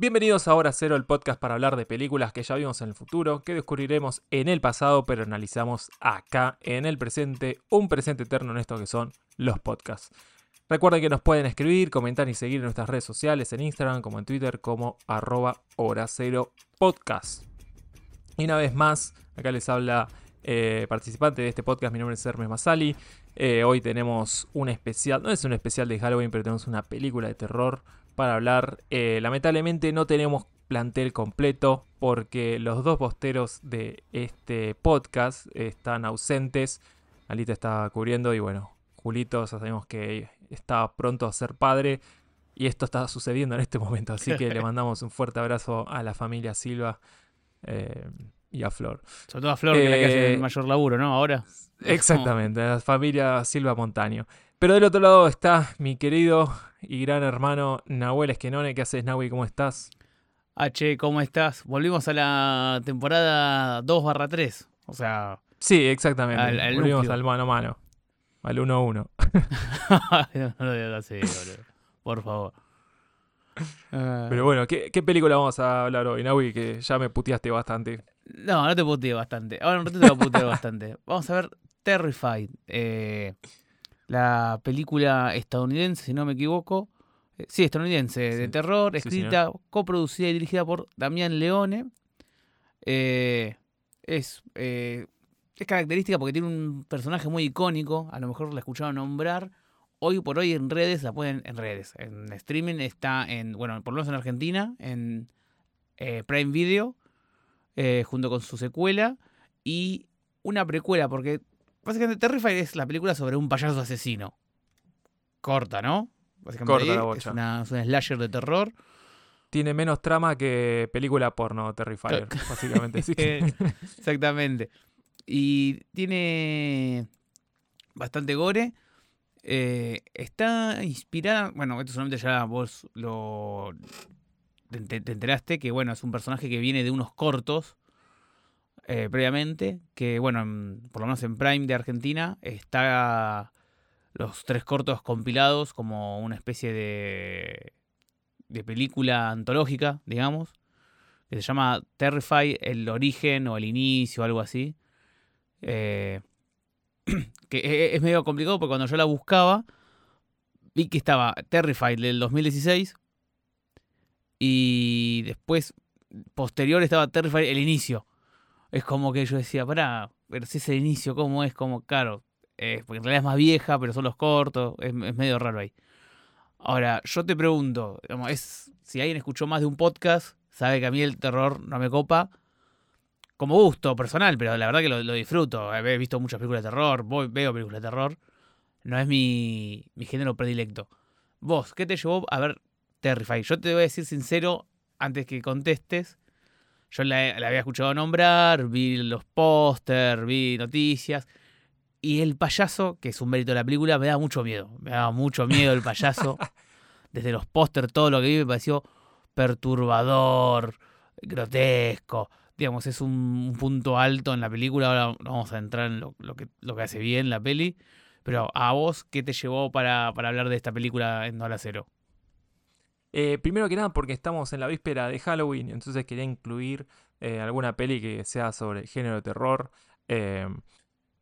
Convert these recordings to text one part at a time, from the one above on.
Bienvenidos a Hora Cero, el podcast para hablar de películas que ya vimos en el futuro, que descubriremos en el pasado, pero analizamos acá en el presente, un presente eterno en esto que son los podcasts. Recuerden que nos pueden escribir, comentar y seguir en nuestras redes sociales, en Instagram como en Twitter, como arroba Hora Cero Podcast. Y una vez más, acá les habla eh, participante de este podcast, mi nombre es Hermes Masali. Eh, hoy tenemos un especial, no es un especial de Halloween, pero tenemos una película de terror para hablar. Eh, lamentablemente no tenemos plantel completo porque los dos posteros de este podcast están ausentes. Alita está cubriendo y bueno, Julito ya sabemos que está pronto a ser padre y esto está sucediendo en este momento. Así que le mandamos un fuerte abrazo a la familia Silva eh, y a Flor. Sobre todo a Flor, que es la que hace Eh, el mayor laburo, ¿no? Ahora. Exactamente, la familia Silva Montaño. Pero del otro lado está mi querido y gran hermano Nahuel Esquenone. ¿Qué haces, Nahui? ¿Cómo estás? H, ¿cómo estás? Volvimos a la temporada 2 barra 3. O sea, Sí, exactamente. Al- al Volvimos núcleo. al mano a mano. Al 1-1. no lo digas así, boludo. Por favor. Ah, Pero bueno, ¿qué, qué película vamos a hablar hoy, Nahui? Que ya me puteaste bastante. No, no te puteo bastante. Ahora un ratito te voy a putear bastante. Vamos a ver Terrified. eh, la película estadounidense, si no me equivoco. Eh, sí, estadounidense, de terror, Sí, escrita, coproducida y dirigida por Damián Leone. Eh, es, eh, es característica porque tiene un personaje muy icónico. A lo mejor la escucharon nombrar. Hoy por hoy en redes, la pueden en redes. En streaming está en, bueno, por lo menos en Argentina, en Prime Video junto con su secuela y una precuela, porque básicamente Terrifier es la película sobre un payaso asesino. Corta, ¿no? Básicamente Corta la bocha. Es, una, es slasher de terror. Tiene menos trama que película porno Terrifier, básicamente. Que... Exactamente. Y tiene bastante gore. Eh, está inspirada. Bueno, esto solamente ya vos lo. Te enteraste que, bueno, es un personaje que viene de unos cortos eh, previamente. Que, bueno, en- por lo menos en Prime de Argentina está los tres cortos compilados como una especie de. de película antológica, digamos que se llama Terrify, el origen o el inicio, algo así. Eh, que e- es medio complicado porque cuando yo la buscaba, vi que estaba Terrify del 2016 y después, posterior, estaba Terrify el inicio. Es como que yo decía, pará, pero si es el inicio, ¿cómo es? Como, claro, eh, porque en realidad es más vieja, pero son los cortos, es, medio raro ahí. Ahora, yo te pregunto, es, si alguien escuchó más de un podcast, sabe que a mí el terror no me copa como gusto personal, pero la verdad que lo, lo disfruto. He visto muchas películas de terror, voy, veo películas de terror. No es mi, mi género predilecto. Vos, ¿qué te llevó a ver Terrify? Yo te voy a decir sincero, antes que contestes, yo la, la había escuchado nombrar, vi los póster, vi noticias. Y el payaso, que es un mérito de la película, me da mucho miedo. Me da mucho miedo el payaso. Desde los póster, todo lo que vi me pareció perturbador, grotesco. Digamos, es un, un punto alto en la película. Ahora vamos a entrar en lo, lo que, lo que hace bien la peli. Pero a vos, ¿qué te llevó para, para hablar de esta película en Hora Cero? Eh, primero que nada, porque estamos en la víspera de Halloween, entonces quería incluir eh, alguna peli que sea sobre el género de terror. eh,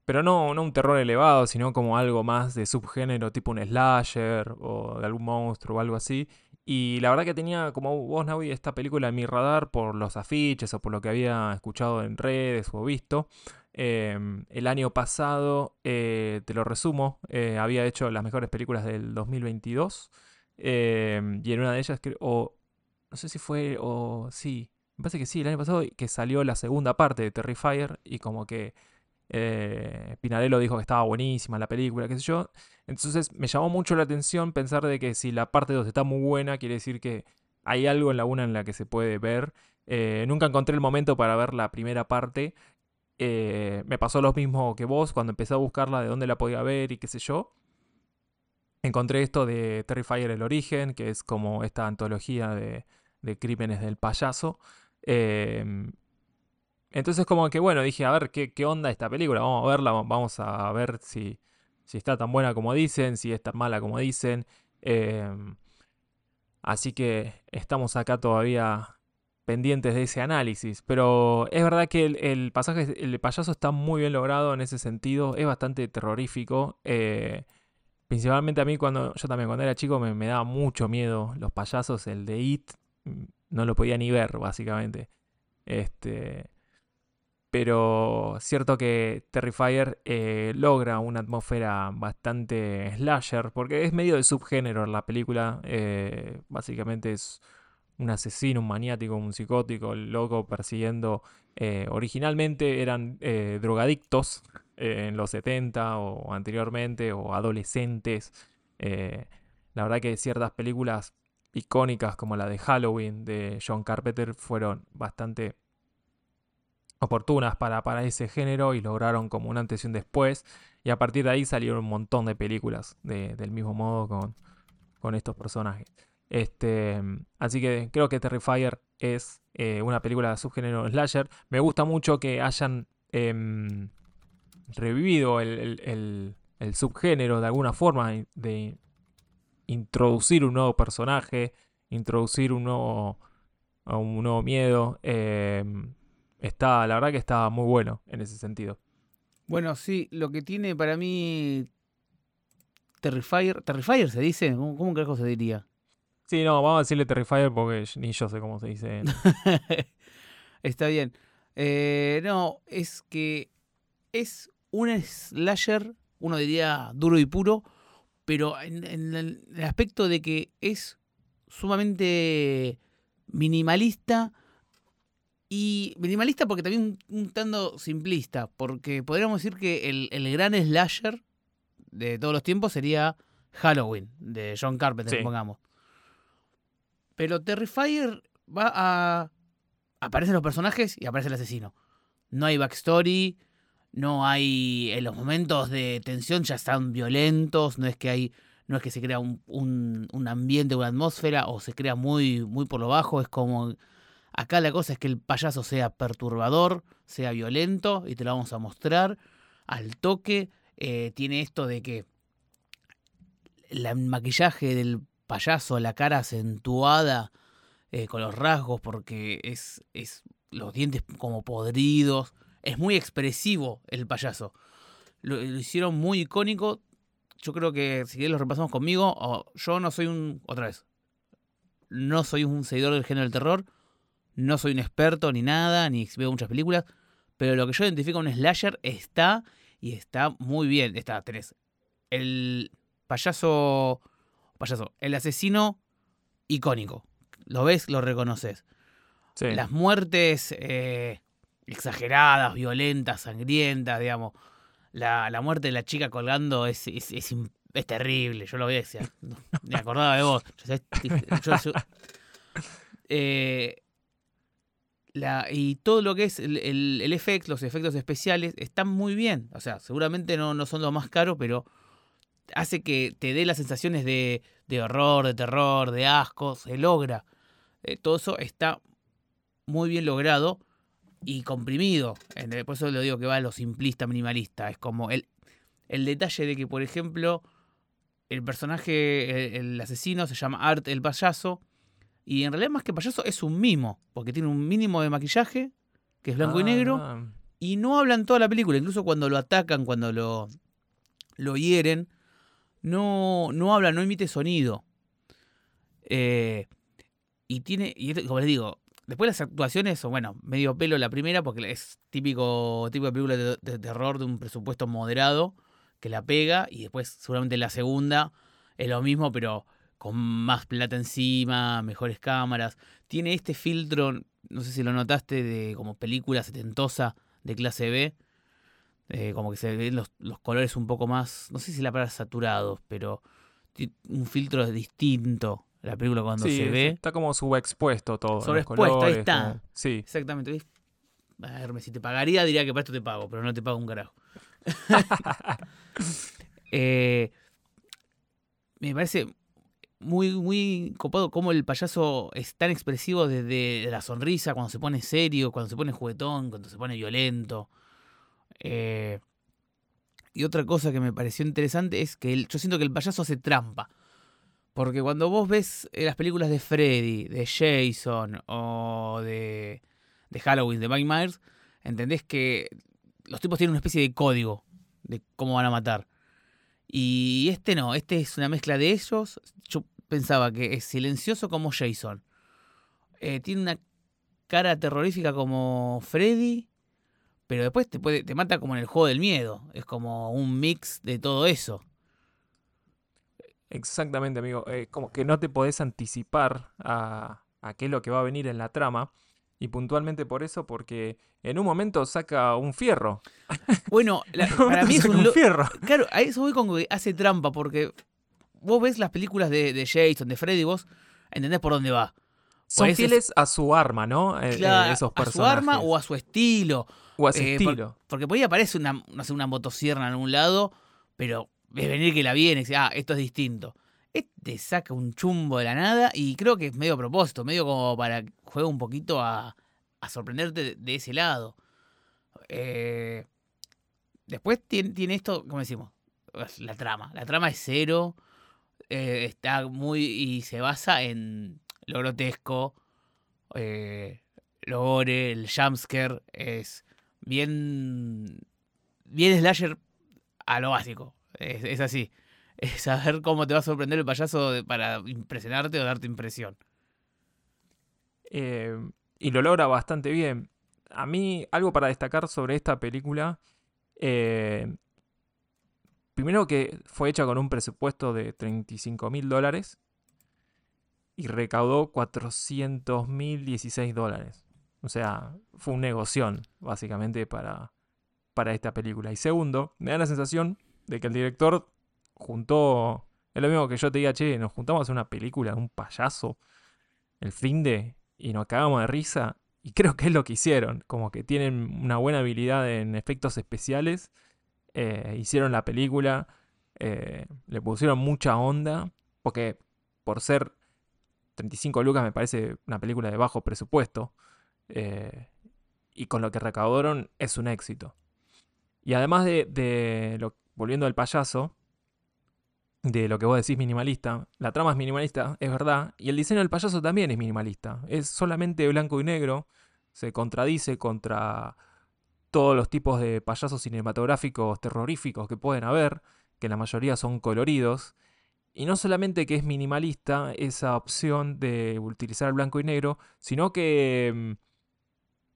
pero no, no un terror elevado, sino como algo más de subgénero, tipo un slasher o de algún monstruo o algo así. Y la verdad que tenía, como vos, Navi, esta película en mi radar por los afiches o por lo que había escuchado en redes o visto. Eh, el año pasado, eh, te lo resumo, había hecho las mejores películas del 2022. Eh, y en una de ellas, o no sé si fue, o sí, me parece que sí, el año pasado, que salió la segunda parte de Terrifier y como que eh, Pinarello dijo que estaba buenísima la película, qué sé yo. Entonces me llamó mucho la atención pensar de que si la parte 2 está muy buena, quiere decir que hay algo en la una en la que se puede ver. Eh, nunca encontré el momento para ver la primera parte. Eh, me pasó lo mismo que vos cuando empecé a buscarla de dónde la podía ver y qué sé yo. Encontré esto de Terrifier el origen, que es como esta antología de, crímenes del payaso. Em, entonces como que bueno, dije, a ver qué, qué onda esta película, vamos a verla, vamos a ver si, si está tan buena como dicen, si es tan mala como dicen. Em, Así que estamos acá todavía pendientes de ese análisis. Pero es verdad que el, pasaje, el payaso está muy bien logrado en ese sentido. Es bastante terrorífico. Eh, principalmente a mí cuando yo también cuando era chico me, me, daba mucho miedo los payasos. El de It mm, no lo podía ni ver, básicamente. Este, pero cierto que Terrifier eh, logra una atmósfera bastante slasher, porque es medio de subgénero la película. Eh, básicamente es un asesino, un maniático, un psicótico, el loco persiguiendo. Eh, originalmente eran drogadictos en los 70 o anteriormente, o adolescentes. la verdad que ciertas películas icónicas como la de Halloween de John Carpenter fueron bastante oportunas para, para ese género y lograron como un antes y un después. Y a partir de ahí salieron un montón de películas del mismo modo con, con estos personajes. Este, así que creo que Terrifier es eh, una película de subgénero slasher. Me gusta mucho que hayan em, revivido el, el, subgénero de alguna forma, de introducir un nuevo personaje, introducir un nuevo, un nuevo miedo. Em, está, la verdad que está muy bueno en ese sentido. Bueno, sí, lo que tiene para mí Terrifier, Terrifier se dice, ¿cómo, cómo carajo se diría? Sí, no, vamos a decirle Terrifier porque ni yo sé cómo se dice. está bien. Eh, no, es que es un slasher, uno diría duro y puro, pero en, el aspecto de que es sumamente minimalista y minimalista porque también un, tanto simplista, porque podríamos decir que el, gran slasher de todos los tiempos sería Halloween, de John Carpenter, pongamos. Pero Terrifier va a... Aparecen los personajes y aparece el asesino. No hay backstory, no hay... En los momentos de tensión ya están violentos, no es que hay... No es que se crea un, un, un ambiente, una atmósfera, o se crea muy, muy por lo bajo, es como Acá la cosa es que el payaso sea perturbador, sea violento, y te lo vamos a mostrar al toque. Eh, tiene esto de que el maquillaje del payaso, la cara acentuada eh, con los rasgos, porque es, es los dientes como podridos. Es muy expresivo el payaso. Lo, hicieron muy icónico. Yo creo que si lo repasamos conmigo, yo no soy un. Otra vez. No soy un seguidor del género del terror no soy un experto ni nada, ni veo muchas películas, pero lo que yo identifico un slasher está y está muy bien. Está, tenés el payaso, payaso, el asesino icónico. Lo ves, lo reconoces. Las muertes eh, exageradas, violentas, sangrientas, digamos. La, muerte de la chica colgando es, es, terrible. Yo lo veía decía, me acordaba de vos. eh, y todo lo que es el, el, efecto, los efectos especiales, están muy bien. O sea, seguramente no, no son los más caros, pero hace que te dé las sensaciones de, de horror, de terror, de asco, se logra. Eh, todo eso está muy bien logrado y comprimido. Por eso lo digo que va a lo simplista, minimalista. Es como el, el detalle de que, por ejemplo, el personaje, el asesino se llama Art el payaso y en realidad, más que payaso, es un mimo, porque tiene un mínimo de maquillaje, que es blanco y negro, ah. y no hablan toda la película. Incluso cuando lo atacan, cuando lo, lo hieren, no, no habla, no emite sonido. Eh, y tiene, y como les digo, después las actuaciones son, bueno, medio pelo la primera, porque es típico, típico de película de, terror de un presupuesto moderado, que la pega, y después seguramente la segunda es lo mismo, pero con más plata encima, mejores cámaras. Tiene este filtro, no sé si lo notaste, de como película setentosa de clase B. Eh, como que se ven los, colores un poco más, no sé si la palabra saturados, pero un filtro distinto la película cuando se ve. Está como subexpuesto todo. Sobreexpuesto, ahí está. Sí. Exactamente. A ver, si te pagaría diría que para esto te pago, pero no te pago un carajo. Eh, me parece muy, muy copado cómo el payaso es tan expresivo desde la sonrisa, cuando se pone serio, cuando se pone juguetón, cuando se pone violento. Eh, y otra cosa que me pareció interesante es que yo siento que el payaso hace trampa. Porque cuando vos ves eh, las películas de Freddy, de Jason o de, de Halloween, de Mike Myers, entendés que los tipos tienen una especie de código de cómo van a matar. Y este no, este es una mezcla de ellos. Yo pensaba que es silencioso como Jason. Eh, tiene una cara terrorífica como Freddy. Pero después te, puede, te mata como en el juego del miedo. Es como un mix de todo eso. Exactamente, amigo. Eh, como que no te podés anticipar a, a qué es lo que va a venir en la trama. Y puntualmente por eso, porque en un momento saca un fierro. Bueno, la- para mí es un... fierro. Claro, a eso voy con que hace trampa, porque vos ves las películas de, de Jason, de Freddy, vos entendés por dónde va. Son ese- fieles a su arma, ¿no? Eh, eh, Claro, esos a su personajes. arma o a su estilo. O a su eh, por- estilo. Porque por ahí aparece una, no sé, una motosierra en algún lado, pero ves venir que la viene ah, esto es distinto. Este saca un chumbo de la nada y creo que es medio a propósito, medio como para que juegue un poquito a, a sorprenderte de, ese lado. Eh, después tiene, tiene esto, como decimos, la trama. La trama es cero, eh, está muy y se basa en lo grotesco, eh, lo gore, el jumpscare es bien bien slasher a lo básico. Es, es así. Es saber cómo te va a sorprender el payaso para impresionarte o darte impresión. Eh, y lo logra bastante bien. A mí, algo para destacar sobre esta película. eh, primero que fue hecha con un presupuesto de 35 mil dólares. Y recaudó 400 mil 16 dólares. O sea, fue un negoción, básicamente, para, para esta película. Y segundo, me da la sensación de que el director juntó. Es lo mismo que yo te diga, che, nos juntamos a hacer una película de un payaso el fin de y nos cagamos de risa. Y creo que es lo que hicieron. Como que tienen una buena habilidad en efectos especiales. eh, hicieron la película. eh, le pusieron mucha onda. Porque por ser 35 lucas me parece una película de bajo presupuesto. eh, y con lo que recaudaron es un éxito. Y además de, de lo, volviendo al payaso, de lo que vos decís minimalista, la trama es minimalista, es verdad, y el diseño del payaso también es minimalista, es solamente blanco y negro, se contradice contra todos los tipos de payasos cinematográficos terroríficos que pueden haber, que la mayoría son coloridos, y no solamente que es minimalista esa opción de utilizar el blanco y negro, sino que mm,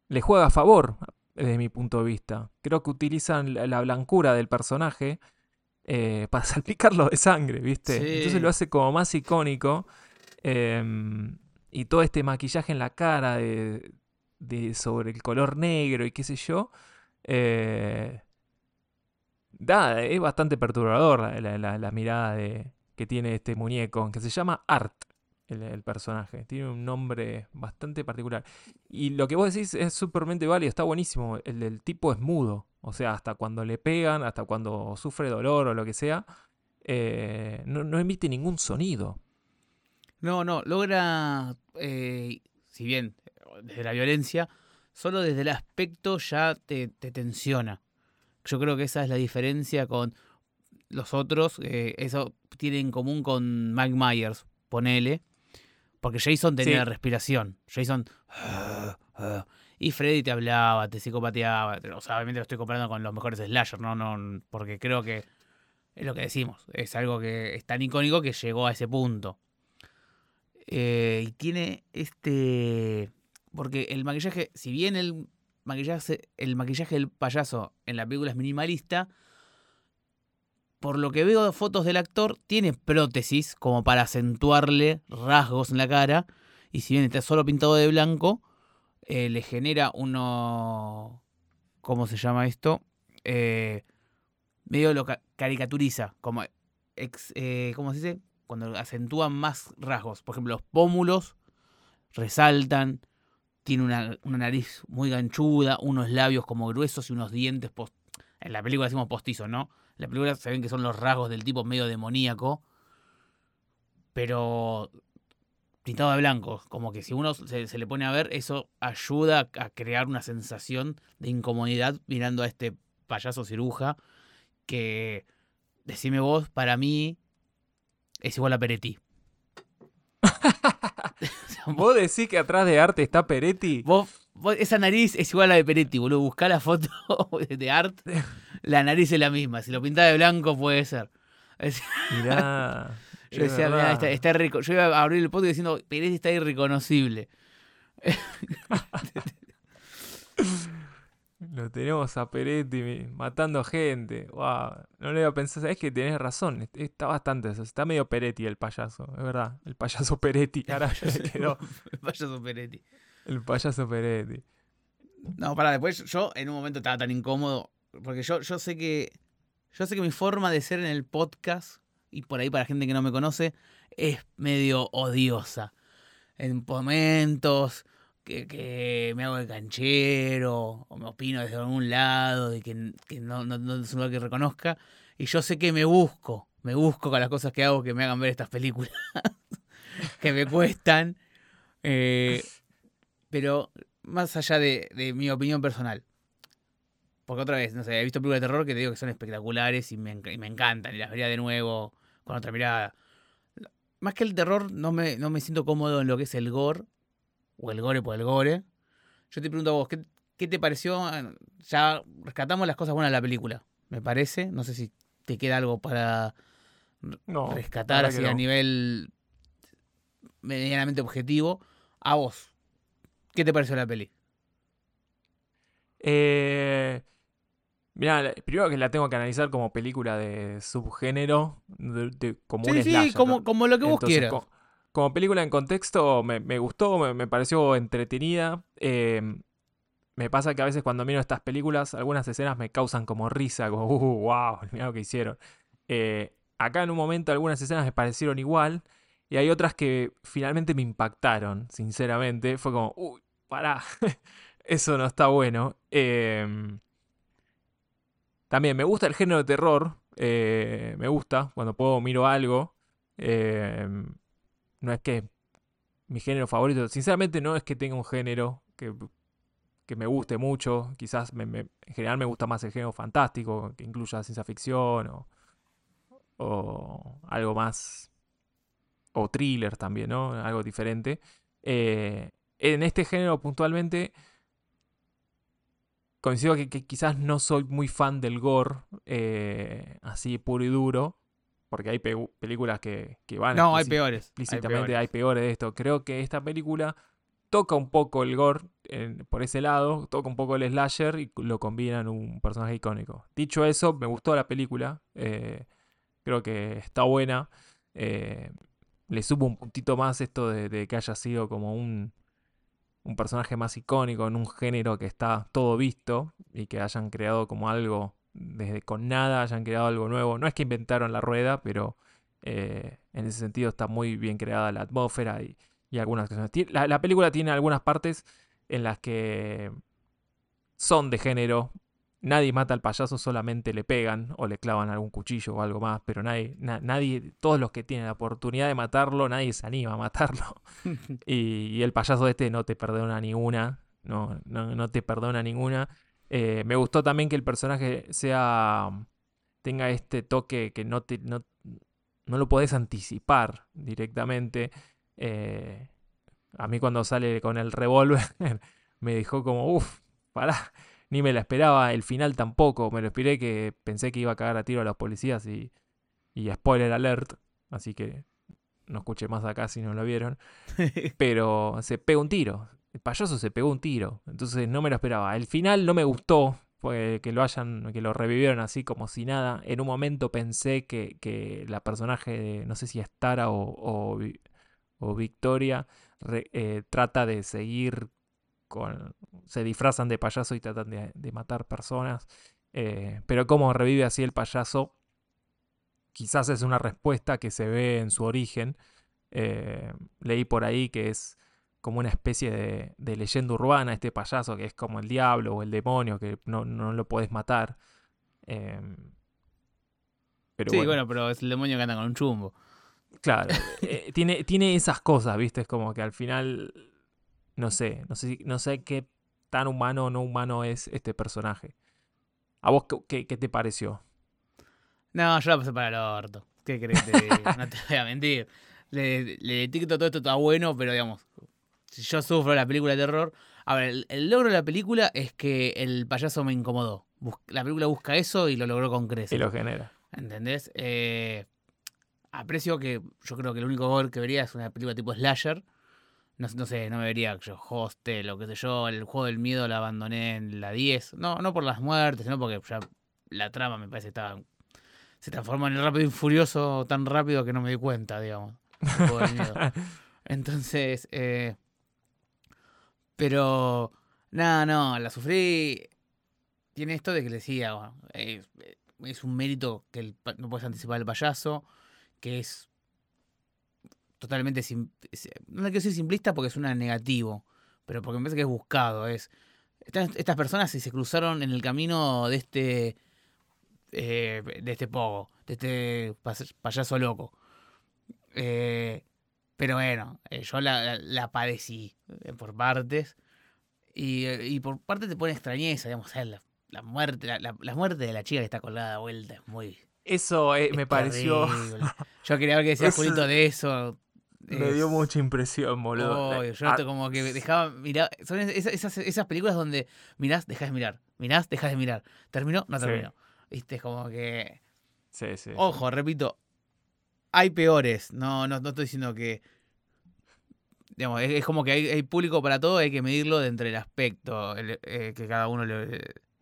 le juega a favor desde mi punto de vista. Creo que utilizan la, la blancura del personaje eh, para salpicarlo de sangre, ¿viste? Sí. Entonces lo hace como más icónico. em, y todo este maquillaje en la cara de, de- sobre el color negro y qué sé yo. eh, da, es bastante perturbador la, la- la- la mirada de, que tiene este muñeco, que se llama Art, el, el personaje. Tiene un nombre bastante particular. Y lo que vos decís es súpermente válido, está buenísimo. El del tipo es mudo. O sea, hasta cuando le pegan, hasta cuando sufre dolor o lo que sea, eh, no, no emite ningún sonido. No, no, logra, eh, si bien desde la violencia, solo desde el aspecto ya te, te tensiona. Yo creo que esa es la diferencia con los otros. eh, eso tiene en común con Mike Myers, ponele. Porque Jason tenía Sí. respiración. Jason. Y Freddy te hablaba, te psicopateaba. O sea, obviamente lo estoy comparando con los mejores slasher, ¿no? no Porque creo que es lo que decimos. Es algo que es tan icónico que llegó a ese punto. Eh, y tiene este. Porque el maquillaje, si bien el maquillaje, el maquillaje del payaso en la película es minimalista, por lo que veo de fotos del actor, tiene prótesis como para acentuarle rasgos en la cara. Y si bien está solo pintado de blanco, eh, le genera uno. ¿Cómo se llama esto? Eh, medio lo ca- caricaturiza. Como. ex- eh, ¿Cómo se dice? Cuando acentúan más rasgos. Por ejemplo, los pómulos resaltan. Tiene una, una nariz muy ganchuda, unos labios como gruesos y unos dientes. en la película decimos postizos, ¿no? La película se ven que son los rasgos del tipo medio demoníaco. Pero pintado de blanco. Como que si uno se, se le pone a ver, eso ayuda a, a crear una sensación de incomodidad mirando a este payaso ciruja. Que, decime vos, para mí es igual a Peretti. ¿Vos decís que atrás de arte está Peretti? Vos, vos- esa nariz es igual a la de Peretti, boludo. Buscá la foto de Art. La nariz es la misma. Si lo pintás de blanco puede ser. Es- Mirá. Yo decía, mirá, está, está irreco- Yo iba a abrir el podcast diciendo, Peretti está irreconocible. Lo tenemos a Peretti matando gente. Wow. No le iba a pensar. Es que tenés razón. est- Está bastante. eso, Está medio Peretti el payaso. Es verdad. El payaso Peretti. Ahora le quedó. Payaso Peretti. El payaso Peretti. No, para después yo en un momento estaba tan incómodo. Porque yo, yo sé que. Yo sé que mi forma de ser en el podcast, y por ahí para gente que no me conoce, es medio odiosa. En momentos que, que me hago de canchero, o me opino desde algún lado, de que, que no, no- no es un lugar que reconozca. Y yo sé que me busco, me busco con las cosas que hago que me hagan ver estas películas que me cuestan. Eh, pero más allá de, de mi opinión personal. Porque otra vez, no sé, he visto películas de terror que te digo que son espectaculares y me, y me encantan y las vería de nuevo con otra mirada. Más que el terror, no me, no me siento cómodo en lo que es el gore, o el gore por el gore. Yo te pregunto a vos, ¿qué, qué te pareció? Ya rescatamos las cosas buenas de la película, me parece. No sé si te queda algo para No. rescatar así a nivel medianamente objetivo. A vos, ¿qué te pareció la peli? Eh, mirá, la- primero que la tengo que analizar como película de subgénero, de- de- como un Sí, sí, slasher, como, ¿no? como lo que vos Entonces, quieras. co- como película en contexto, me, me gustó, me, me pareció entretenida. eh, me pasa que a veces cuando miro estas películas, algunas escenas me causan como risa, como, uh, wow, mirá lo que hicieron. Eh, acá en un momento algunas escenas me parecieron igual, y hay otras que finalmente me impactaron, sinceramente. Fue como, uy, pará, eso no está bueno. Em, también me gusta el género de terror, eh, me gusta cuando puedo miro algo. em, no es que mi género favorito, sinceramente no es que tenga un género que, que me guste mucho, quizás en general me gusta más el género fantástico, que incluya ciencia ficción o, o algo más, o thriller también, ¿no? Algo diferente. Eh, en este género puntualmente coincido que, que quizás no soy muy fan del gore, eh, así puro y duro, porque hay pe- películas que, que van No, hay peores. hay explícitamente peores. hay peores de esto. Creo que esta película toca un poco el gore por ese lado, toca un poco el slasher y lo combina en un personaje icónico. Dicho eso, me gustó la película. eh, creo que está buena. eh, le supo un puntito más esto de, de que haya sido como un, un personaje más icónico en un género que está todo visto y que hayan creado como algo desde con nada, hayan creado algo nuevo. No es que inventaron la rueda, pero eh, en ese sentido está muy bien creada la atmósfera y, y algunas cosas. La película tiene algunas partes en las que son de género. Nadie mata al payaso, solamente le pegan o le clavan algún cuchillo o algo más, pero nadie, na- nadie, todos los que tienen la oportunidad de matarlo, nadie se anima a matarlo. Y, y el payaso este no te perdona ninguna. No, no, no te perdona ninguna. Eh, me gustó también que el personaje sea. tenga este toque que no te. no, no lo podés anticipar directamente. Eh, a mí cuando sale con el revólver me dejó como, uff, pará, ni me la esperaba. El final tampoco, me lo esperé que pensé que iba a cagar a tiro a los policías y, y spoiler alert. Así que no escuché más acá si no lo vieron pero se pega un tiro. El payaso se pegó un tiro. Entonces no me lo esperaba. El final no me gustó. Fue que lo hayan, que lo revivieron así como si nada. En un momento pensé que, que la personaje de, no sé si es Tara o, o, Vi- o Victoria, re- eh, trata de seguir con. Se disfrazan de payaso y tratan de, de matar personas. Eh, pero como revive así el payaso, quizás es una respuesta que se ve en su origen. Eh, leí por ahí que es como una especie de, de leyenda urbana este payaso, que es como el diablo o el demonio, que no, no lo podés matar. Em, pero sí, bueno, bueno. pero es el demonio que anda con un chumbo. claro, eh, tiene, tiene esas cosas, ¿viste? Es como que al final, no sé, no sé, no sé qué tan humano o no humano es este personaje. ¿A vos qué, qué- te pareció? No, yo la pasé para el orto. ¿Qué crees? No te voy a mentir. Le, le etiqueto todo esto está bueno, pero digamos, si yo sufro la película de terror. A ver, el, el logro de la película es que el payaso me incomodó. La película busca eso y lo logró con Y creces. lo genera. ¿Entendés? Eh, aprecio que yo creo que el único gore que vería es una película tipo slasher. No, no sé, no me vería yo Hostel o qué sé yo. El juego del miedo la abandoné en la 10. No, no por las muertes, sino porque ya la trama me parece que estaba, se transformó en el rápido y furioso tan rápido que no me di cuenta, digamos. el juego del miedo. Entonces, eh, pero, nada, no, la sufrí. Tiene esto de que le decía, bueno, es un mérito que el no puedes anticipar el payaso, que es totalmente, sim- es- no le quiero decir simplista porque suena negativo, pero porque me parece que es buscado, es, estas, estas personas se se cruzaron en el camino de este, eh, de este pogo, de este payaso loco. Eh, pero bueno, eh, yo la, la- padecí eh, por partes. Y, eh, y por parte te pone extrañeza, digamos. La, la muerte, la, muerte de la chica que está colgada a vuelta es muy. Eso eh, es me pareció. Yo quería ver qué decía Eso- Julito de eso. Me dio mucha impresión, boludo. Yo Ah, esto como que dejaba mirar. Son esas, esas, esas películas donde mirás, dejas de mirar. Mirás, dejas de mirar. Terminó, no Sí. terminó. Viste, es como que. sí, sí, sí. Ojo, repito, hay peores. No, no, no estoy diciendo que. Digamos, es, es como que hay, hay público para todo, hay que medirlo de entre el aspecto, el, eh, que cada uno le-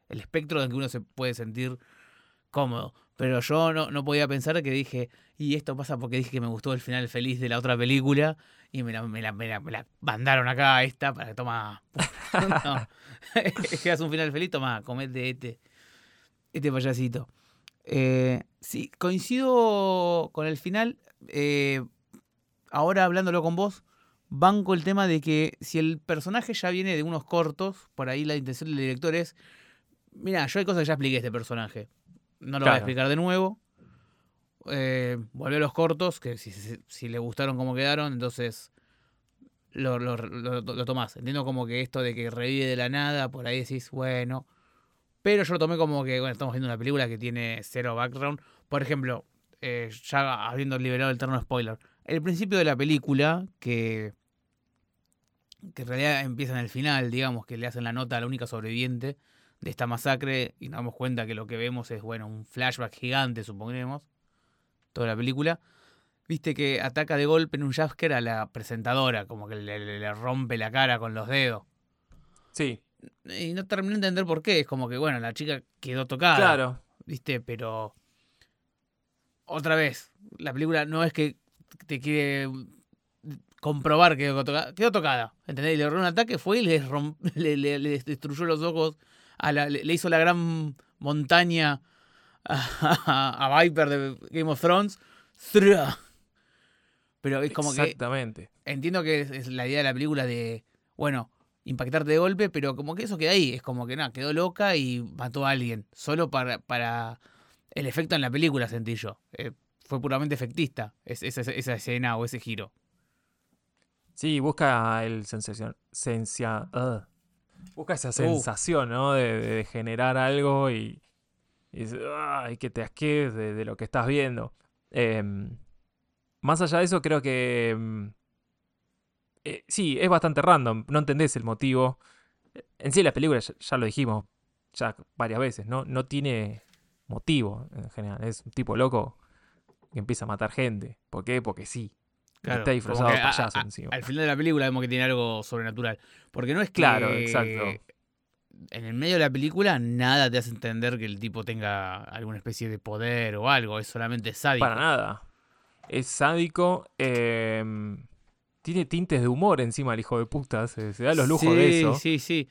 el espectro en que uno se puede sentir cómodo. Pero yo no, no podía pensar que dije, y esto pasa porque dije que me gustó el final feliz de la otra película, y me la, me la, me la- me la mandaron acá a esta para que toma. no. es que hace un final feliz, toma, comete este, este payasito. Eh, sí, coincido con el final. eh, ahora hablándolo con vos, banco el tema de que si el personaje ya viene de unos cortos, por ahí la intención del director es, mira, yo hay cosas que ya expliqué a este personaje, no lo voy a explicar de nuevo. Eh, volvió a los cortos, que si, le gustaron como quedaron, entonces lo, lo, lo, lo tomás. Entiendo como que esto de que revive de la nada, por ahí decís, bueno. Pero yo lo tomé como que, bueno, estamos viendo una película que tiene cero background. Por ejemplo, eh, ya habiendo liberado el terreno spoiler, el principio de la película, que, que en realidad empieza en el final, digamos, que le hacen la nota a la única sobreviviente de esta masacre y nos damos cuenta que lo que vemos es, bueno, un flashback gigante, suponemos, toda la película. Viste que ataca de golpe en un jumpscare a la presentadora, como que le, le- le rompe la cara con los dedos. Sí, Y no terminé de entender por qué. Es como que, bueno, la chica quedó tocada. claro. ¿Viste? Pero. Otra vez, la película no es que te quiere comprobar que quedó tocada. Quedó tocada. ¿Entendés? Y le agarró un ataque, fue y le, le, destruyó los ojos. A la- le hizo la gran montaña a, a Viper de Game of Thrones. Pero es como que Exactamente. entiendo que es, es la idea de la película de, bueno, impactarte de golpe, pero como que eso queda ahí. Es como que nada, quedó loca y mató a alguien. Solo para, para el efecto en la película, sentí yo. Eh, fue puramente efectista es- esa, esa escena o ese giro. Sí, busca el sensación. Sencia, ugh. busca esa Uh. sensación, ¿no? De, de generar algo y, y, dices, "Ay, que te asques de, de lo que estás viendo. Em, más allá de eso, creo que. em, eh, sí, es bastante random. No entendés el motivo. En sí, la película, ya, ya lo dijimos ya varias veces, ¿no? No tiene motivo en general. Es un tipo loco que empieza a matar gente. ¿Por qué? Porque sí. Claro, Está disfrazado de a- payaso a- encima. Al final de la película vemos que tiene algo sobrenatural. Porque no es que Claro, exacto. En el medio de la película nada te hace entender que el tipo tenga alguna especie de poder o algo. Es solamente sádico. Para nada. Es sádico. em, tiene tintes de humor encima el hijo de puta. Se, se da los lujos de Sí, eso. Sí, sí.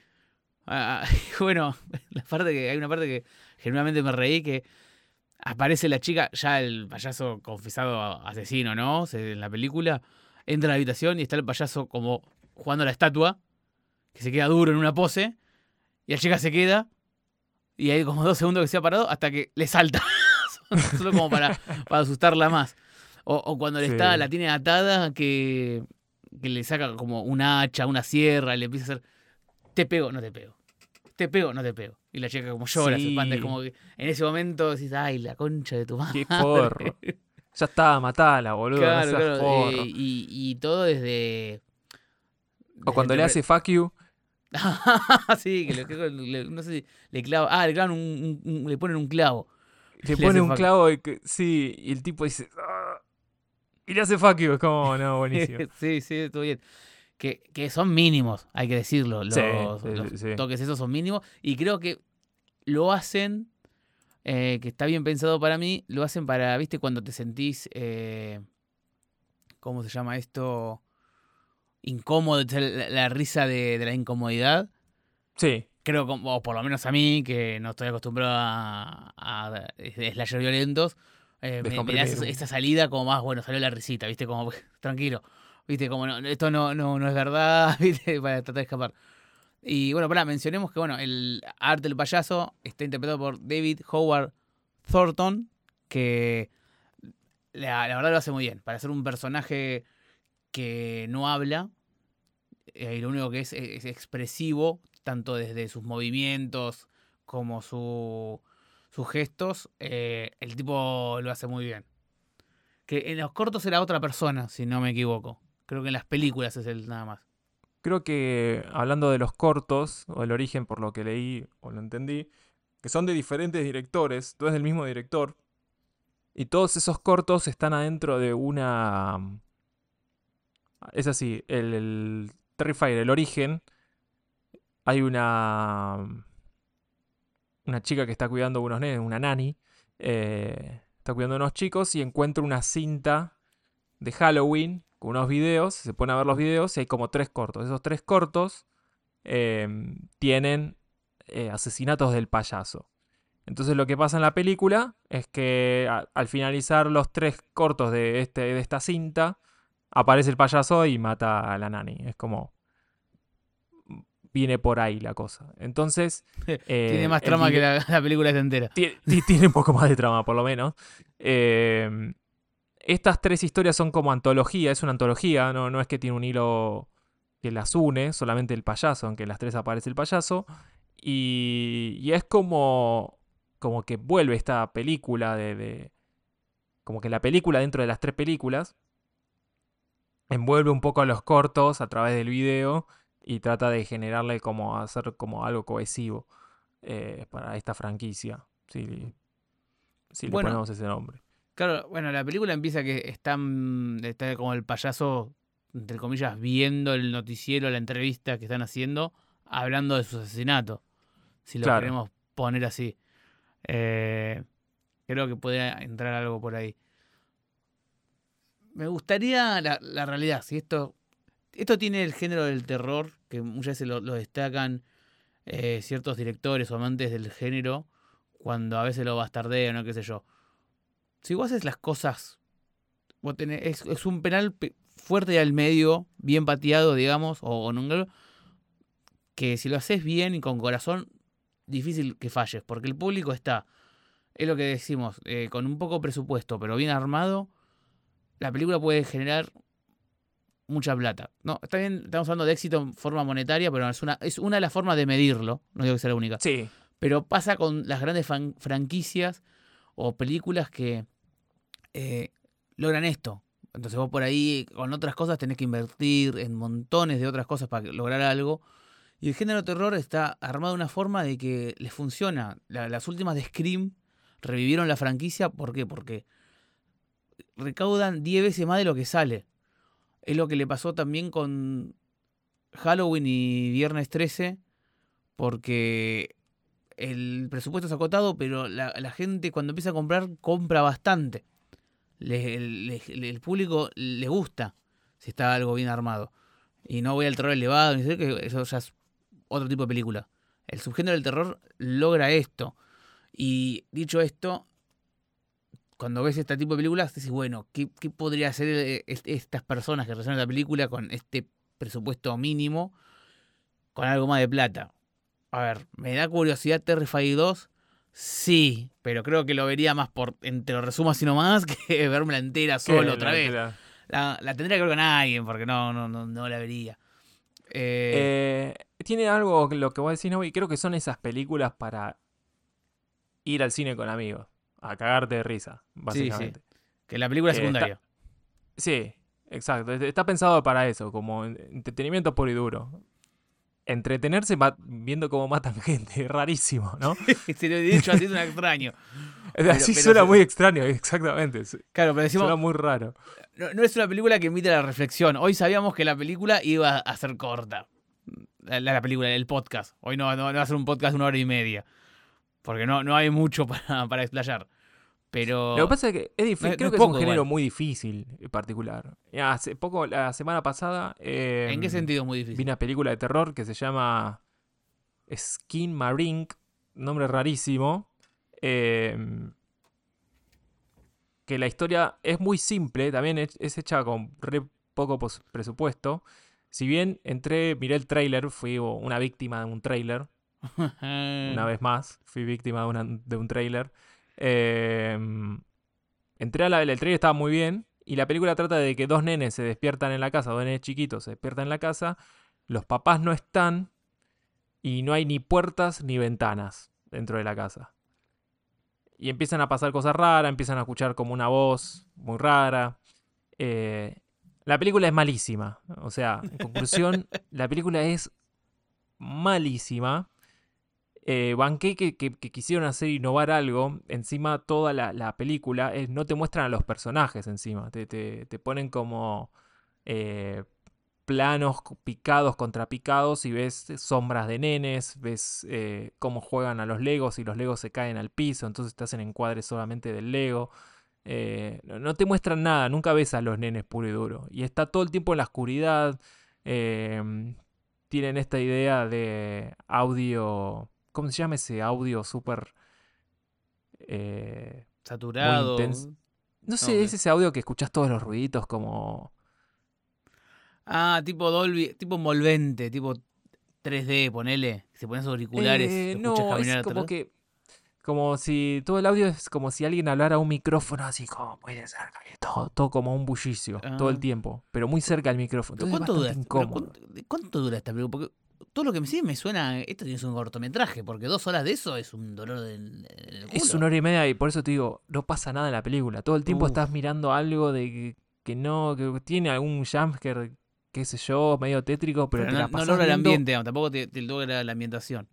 Ah, ah, bueno, la parte que, hay una parte que genuinamente me reí que aparece la chica, ya el payaso confesado asesino, ¿no? Se- en la película, entra a la habitación y está el payaso como jugando a la estatua, que se queda duro en una pose, y la chica se queda, y hay como dos segundos que se ha parado hasta que le salta, solo como para, para asustarla más. O, o cuando le está, la tiene atada, que, que le saca como un hacha, una sierra, y le empieza a hacer, te pego, no te pego. Te pego, no te pego. Y la chica como llora, se espanta, es como que en ese momento decís, ay, la concha de tu madre. Qué forro. Ya está, matala, boludo. Claro, claro. eh, y, y todo desde. O cuando le hace fuck you. sí, que le, le- no sé si le clava. Ah, le clavan un, un- un- le ponen un clavo. Le Le pone hace un fuck. clavo y que- sí, y el tipo dice. "Ah", y le hace fuck you. Es como, no, buenísimo. sí, sí, todo bien. Que, que son mínimos, hay que decirlo. Los, Sí, sí, los sí, sí. toques esos son mínimos. Y creo que lo hacen, eh, que está bien pensado para mí, lo hacen para, viste, cuando te sentís, eh, ¿cómo se llama esto? Incómodo, la, la risa de, de la incomodidad. Sí, Creo, o por lo menos a mí, que no estoy acostumbrado a, a slasher violentos, eh, me- me, da esa salida como más, bueno, salió la risita, ¿viste? Como, tranquilo, ¿viste? Como, no, esto no, no, no es verdad, ¿viste? Para tratar de escapar. Y bueno, pará, mencionemos que, bueno, el arte del payaso está interpretado por David Howard Thornton, que la, la verdad lo hace muy bien. Para ser un personaje que no habla, eh, lo único que es es expresivo, tanto desde sus movimientos como su, sus gestos, eh, el tipo lo hace muy bien. Que en los cortos era otra persona, si no me equivoco. Creo que en las películas es él nada más. creo que hablando de los cortos, o el origen por lo que leí o lo entendí, que son de diferentes directores, todo es del mismo director, y todos esos cortos están adentro de una... Es así, el, el Terrifier, el origen, hay una... Una chica que está cuidando a unos nenes, una nani, eh, está cuidando a unos chicos y encuentra una cinta de Halloween con unos videos, se pone a ver los videos y hay como tres cortos. Esos tres cortos eh, tienen eh, asesinatos del payaso. Entonces lo que pasa en la película es que al finalizar los tres cortos de, este, de esta cinta, aparece el payaso y mata a la nani. Es como... Viene por ahí la cosa. Entonces... Tiene eh, más trama que la, la película esta entera. Tie- ti- Tiene un poco más de trama, por lo menos. Eh, estas tres historias son como antología, es una antología, no, no es que tiene un hilo que las une, solamente el payaso, aunque en las tres aparece el payaso. Y, y es como, como que vuelve esta película de, de- Como que la película dentro de las tres películas envuelve un poco a los cortos a través del video y trata de generarle como hacer como algo cohesivo eh, para esta franquicia. Si, si Bueno. le ponemos ese nombre. Claro, bueno, la película empieza que están, está como el payaso, entre comillas, viendo el noticiero, la entrevista que están haciendo, hablando de su asesinato. Si lo Claro. queremos poner así. Eh, creo que puede entrar algo por ahí. Me gustaría la, realidad, si esto, esto tiene el género del terror, que muchas veces lo, destacan eh, ciertos directores o amantes del género, cuando a veces lo bastardean o qué sé yo. Si vos haces las cosas, vos tenés- es, un penal pe- fuerte al medio, bien pateado, digamos, o, o gol, que si lo haces bien y con corazón, difícil que falles, porque el público está, es lo que decimos, eh, con un poco presupuesto, pero bien armado, la película puede generar mucha plata. No, está bien, estamos hablando de éxito en forma monetaria, pero es una, es una de las formas de medirlo, no digo que sea la única. Sí, Pero pasa con las grandes fan- franquicias o películas que eh, logran esto. Entonces vos por ahí con otras cosas tenés que invertir en montones de otras cosas para lograr algo. Y el género terror está armado de una forma de que les funciona. La- las últimas de Scream revivieron la franquicia. ¿Por qué? Porque recaudan 10 veces más de lo que sale. Es lo que le pasó también con Halloween y Viernes 13. Porque el presupuesto es acotado, pero la, gente cuando empieza a comprar, compra bastante. El público le gusta si está algo bien armado. Y no voy al terror elevado, ni sé que eso ya es otro tipo de película. El subgénero del terror logra esto. Y dicho esto, cuando ves este tipo de películas, dices, bueno, ¿qué, qué podría hacer eh, est- estas personas que realizan la película con este presupuesto mínimo con algo más de plata? A ver, ¿me da curiosidad Terrify 2? Sí, pero creo que lo vería más por, entre lo resumo así nomás, que verme entera solo otra la- vez. la- La, la tendría que ver con alguien, porque no, no, no, no la vería. Eh, Eh, tiene algo lo que voy a decir, ¿no? Y creo que son esas películas para ir al cine con amigos. A cagarte de risa, básicamente. que la película eh, secundaria. Sí. exacto. Está pensado para eso, como entretenimiento puro y duro. Entretenerse viendo cómo matan gente, rarísimo, ¿no? de hecho, así suena extraño. así suena muy extraño, exactamente. Claro, pero decimos, suena muy raro. No, es una película que invite a la reflexión. Hoy sabíamos que la película iba a ser corta. La, película, el podcast. Hoy no, no, va a ser un podcast de una hora y media. Porque no, no hay mucho para, para explayar. Pero. Lo que pasa es que es difícil. creo que es un género muy difícil en particular. Hace poco, la semana pasada. ¿En qué sentido muy difícil? Vi una película de terror que se llama Skin Marine. Nombre rarísimo. Em, que la historia es muy simple. También es, hecha con re poco presupuesto. Si bien entré, miré el trailer, fui una víctima de un trailer. Una vez más, fui víctima de, una, de un trailer. Em, entré a la el trailer estaba muy bien. Y la película trata de que dos nenes se despiertan en la casa, dos nenes chiquitos se despiertan en la casa, los papás no están y no hay ni puertas ni ventanas dentro de la casa. Y empiezan a pasar cosas raras, empiezan a escuchar como una voz muy rara. Eh, la película es malísima. O sea, en conclusión, la película es malísima eh, banqué que, quisieron hacer innovar algo. Encima, toda la, película no te muestran a los personajes encima. Te, ponen como eh, planos picados contra picados y ves sombras de nenes, ves eh, cómo juegan a los legos y los legos se caen al piso, entonces te hacen encuadres solamente del lego. Eh, no te muestran nada, nunca ves a los nenes puro y duro. Y está todo el tiempo en la oscuridad. tienen esta idea de audio ¿Cómo se llama ese audio súper... Eh, Saturado. No sé, es ese audio que escuchas todos los ruiditos como... Ah, tipo Dolby, tipo envolvente, tipo 3D, ponele. Se pones auriculares. Eh, no, es como que... Como si todo el audio es como si alguien hablara a un micrófono así como muy de cerca. todo, todo como un bullicio, todo el ah. tiempo. Pero muy cerca del micrófono. ¿Cuánto dura, ¿cuánto, ¿cuánto, dura esta película? Porque todo lo que me, sí me suena, esto tiene un cortometraje, porque dos horas de eso es un dolor del, Es una hora y media y por eso te digo, no pasa nada en la película. Todo el tiempo estás mirando algo de que, no, que tiene algún jumpscare, qué sé yo, medio tétrico, pero, no, no, logra el ambiente, tampoco te, logra la ambientación.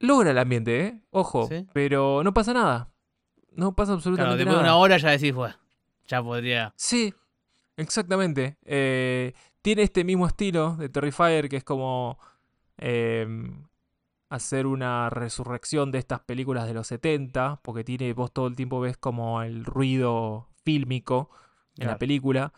Logra el ambiente, ¿eh? Ojo, pero no pasa nada. No pasa absolutamente claro, después de una hora ya decís, bueno, ya podría. Sí, exactamente. Eh, tiene este mismo estilo de Terrifier que es como Em, hacer una resurrección de estas películas de los 70, porque tiene, vos todo el tiempo ves como el ruido fílmico en la película.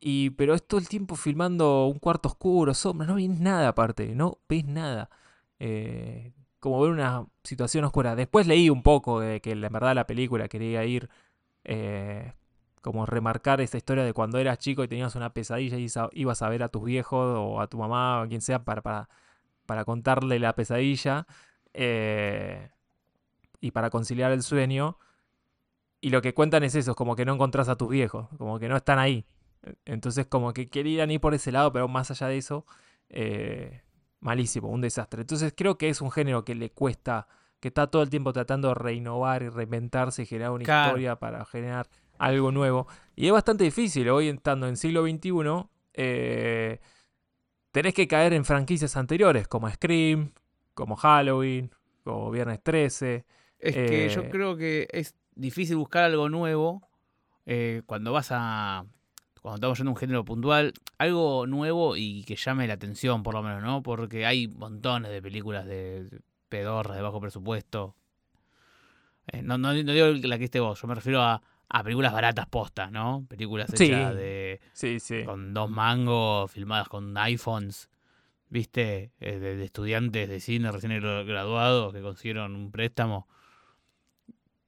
Y, pero es todo el tiempo filmando un cuarto oscuro, sombra, no ves nada aparte, no ves nada. Eh, como ver una situación oscura. Después leí un poco de que en verdad la película quería ir eh, como remarcar esa historia de cuando eras chico y tenías una pesadilla y ibas a ver a tus viejos o a tu mamá o quien sea para, para para contarle la pesadilla eh, y para conciliar el sueño. Y lo que cuentan es eso, es como que no encontrás a tus viejos, como que no están ahí. Entonces como que querían ir por ese lado, pero más allá de eso, eh, malísimo, un desastre. Entonces creo que es un género que le cuesta, que está todo el tiempo tratando de reinnovar y reinventarse y generar una historia para generar algo nuevo. Y es bastante difícil, hoy estando en siglo XXI, eh, tenés que caer en franquicias anteriores, como Scream, como Halloween, como Viernes 13. Es que yo eh, creo que es difícil buscar algo nuevo eh, cuando vas a. Cuando estamos yendo a un género puntual, algo nuevo y que llame la atención, por lo menos, ¿no? Porque hay montones de películas de pedorras de bajo presupuesto. Eh, no, no, no digo la que esté vos, yo me refiero a a películas baratas postas, ¿no? Películas hechas de. Sí, sí. Con dos mangos, filmadas con iPhones, ¿viste? Eh, de, estudiantes de cine recién graduados que consiguieron un préstamo.